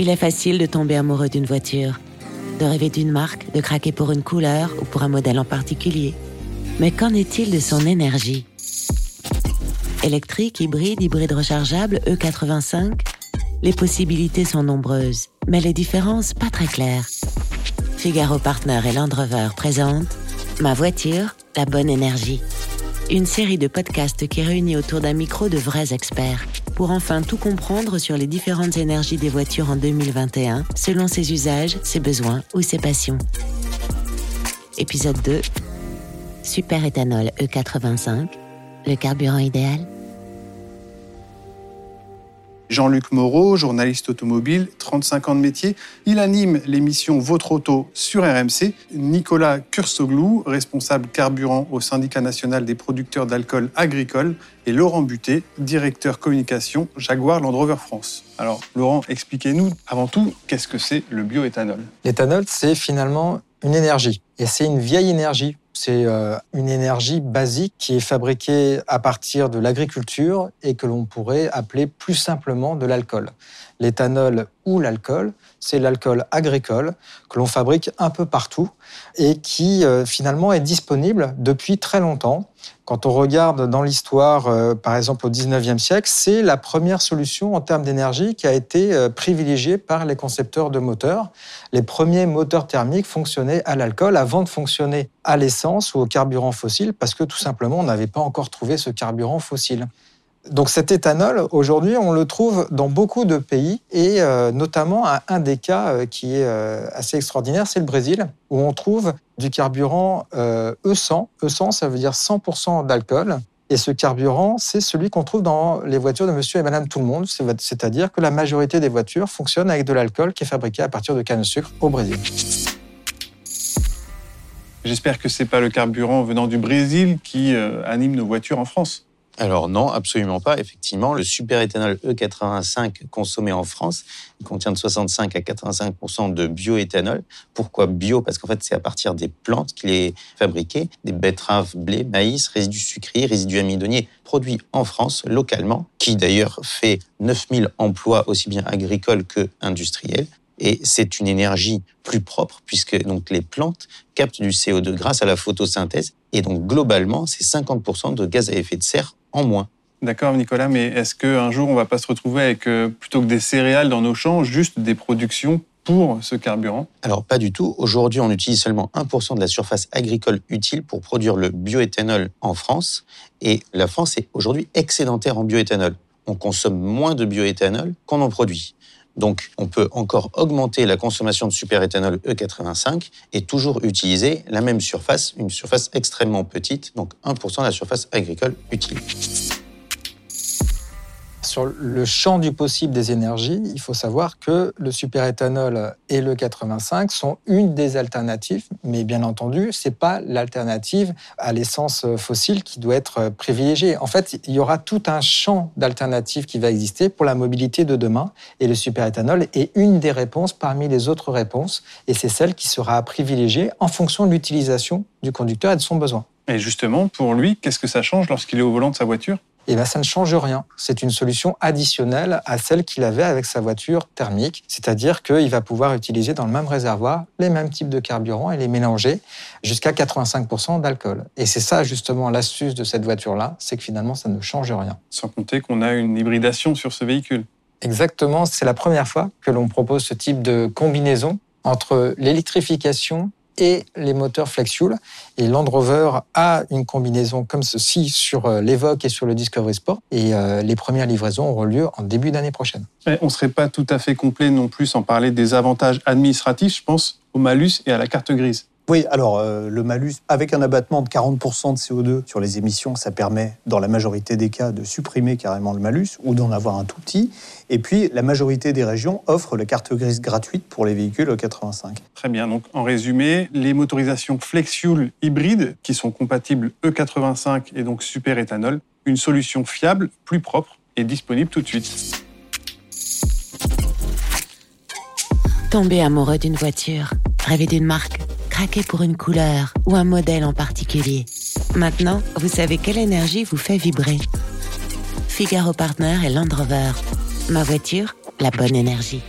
Il est facile de tomber amoureux d'une voiture, de rêver d'une marque, de craquer pour une couleur ou pour un modèle en particulier. Mais qu'en est-il de son énergie? Électrique, hybride, hybride rechargeable, E85 Les possibilités sont nombreuses, mais les différences pas très claires. Figaro Partner et Land Rover présentent Ma voiture, la bonne énergie. Une série de podcasts qui réunit autour d'un micro de vrais experts pour enfin tout comprendre sur les différentes énergies des voitures en 2021 selon ses usages, ses besoins ou ses passions. Épisode 2 Super éthanol E85, le carburant idéal Jean-Luc Moreau, journaliste automobile, 35 ans de métier. Il anime l'émission Votre Auto sur RMC. Nicolas Kursoglou, responsable carburant au syndicat national des producteurs d'alcool agricole. Et Laurent Butet, directeur communication Jaguar Land Rover France. Alors, Laurent, expliquez-nous avant tout, qu'est-ce que c'est le bioéthanol? L'éthanol, c'est finalement une énergie. Et c'est une vieille énergie c'est euh, une énergie basique qui est fabriquée à partir de l'agriculture et que l'on pourrait appeler plus simplement de l'alcool. L'éthanol ou l'alcool, c'est l'alcool agricole que l'on fabrique un peu partout et qui euh, finalement est disponible depuis très longtemps. Quand on regarde dans l'histoire, euh, par exemple au 19e siècle, c'est la première solution en termes d'énergie qui a été euh, privilégiée par les concepteurs de moteurs. Les premiers moteurs thermiques fonctionnaient à l'alcool avant de fonctionner à l'essence ou au carburant fossile parce que tout simplement on n'avait pas encore trouvé ce carburant fossile. Donc cet éthanol, aujourd'hui, on le trouve dans beaucoup de pays et euh, notamment un des cas euh, qui est euh, assez extraordinaire, c'est le Brésil, où on trouve du carburant E100. E100, ça veut dire 100% d'alcool. Et ce carburant, c'est celui qu'on trouve dans les voitures de monsieur et madame tout le monde, c'est-à-dire que la majorité des voitures fonctionnent avec de l'alcool qui est fabriqué à partir de canne de sucre au Brésil. J'espère que ce n'est pas le carburant venant du Brésil qui anime nos voitures en France. Alors non, absolument pas. Effectivement, le superéthanol E85 consommé en France, contient de 65 à 85% de bioéthanol. Pourquoi bio? Parce qu'en fait, c'est à partir des plantes qu'il est fabriqué, des betteraves, blé, maïs, résidus sucriers, résidus amidonniers produits en France localement, qui d'ailleurs fait 9000 emplois aussi bien agricoles que industriels. Et c'est une énergie plus propre puisque donc les plantes captent du CO2 grâce à la photosynthèse. Et donc globalement, c'est 50% de gaz à effet de serre en moins. D'accord, Nicolas, mais est-ce qu'un jour, on ne va pas se retrouver avec, euh, plutôt que des céréales dans nos champs, juste des productions pour ce carburant? Alors, pas du tout. Aujourd'hui, on utilise seulement 1% de la surface agricole utile pour produire le bioéthanol en France. Et la France est aujourd'hui excédentaire en bioéthanol. On consomme moins de bioéthanol qu'on en produit. Donc, on peut encore augmenter la consommation de superéthanol E85 et toujours utiliser la même surface, une surface extrêmement petite, donc 1% de la surface agricole utile. Sur le champ du possible des énergies, il faut savoir que le superéthanol et le 85 sont une des alternatives, mais bien entendu, ce n'est pas l'alternative à l'essence fossile qui doit être privilégiée. En fait, il y aura tout un champ d'alternatives qui va exister pour la mobilité de demain, et le superéthanol est une des réponses parmi les autres réponses, et c'est celle qui sera privilégiée en fonction de l'utilisation du conducteur et de son besoin. Et justement, pour lui, qu'est-ce que ça change lorsqu'il est au volant de sa voiture? Eh bien, ça ne change rien. C'est une solution additionnelle à celle qu'il avait avec sa voiture thermique, c'est-à-dire qu'il va pouvoir utiliser dans le même réservoir les mêmes types de carburant et les mélanger jusqu'à 85% d'alcool. Et c'est ça justement l'astuce de cette voiture-là, c'est que finalement, ça ne change rien. Sans compter qu'on a une hybridation sur ce véhicule. Exactement, c'est la première fois que l'on propose ce type de combinaison entre l'électrification et les moteurs flex-fuel. Et Land Rover a une combinaison comme ceci sur euh, l'Evoque et sur le Discovery Sport. Et euh, les premières livraisons auront lieu en début d'année prochaine. on ne serait pas tout à fait complet non plus sans parler des avantages administratifs, je pense, au malus et à la carte grise. Oui, alors euh, le malus, avec un abattement de 40% de CO2 sur les émissions, ça permet, dans la majorité des cas, de supprimer carrément le malus ou d'en avoir un tout petit. Et puis, la majorité des régions offrent la carte grise gratuite pour les véhicules E85. Très bien. Donc, en résumé, les motorisations flex-fuel hybrides, qui sont compatibles E85 et donc super éthanol, une solution fiable, plus propre et disponible tout de suite. Tomber amoureux d'une voiture, rêver d'une marque craquer pour une couleur ou un modèle en particulier. Maintenant, vous savez quelle énergie vous fait vibrer. Figaro Partner et Land Rover. Ma voiture, la bonne énergie.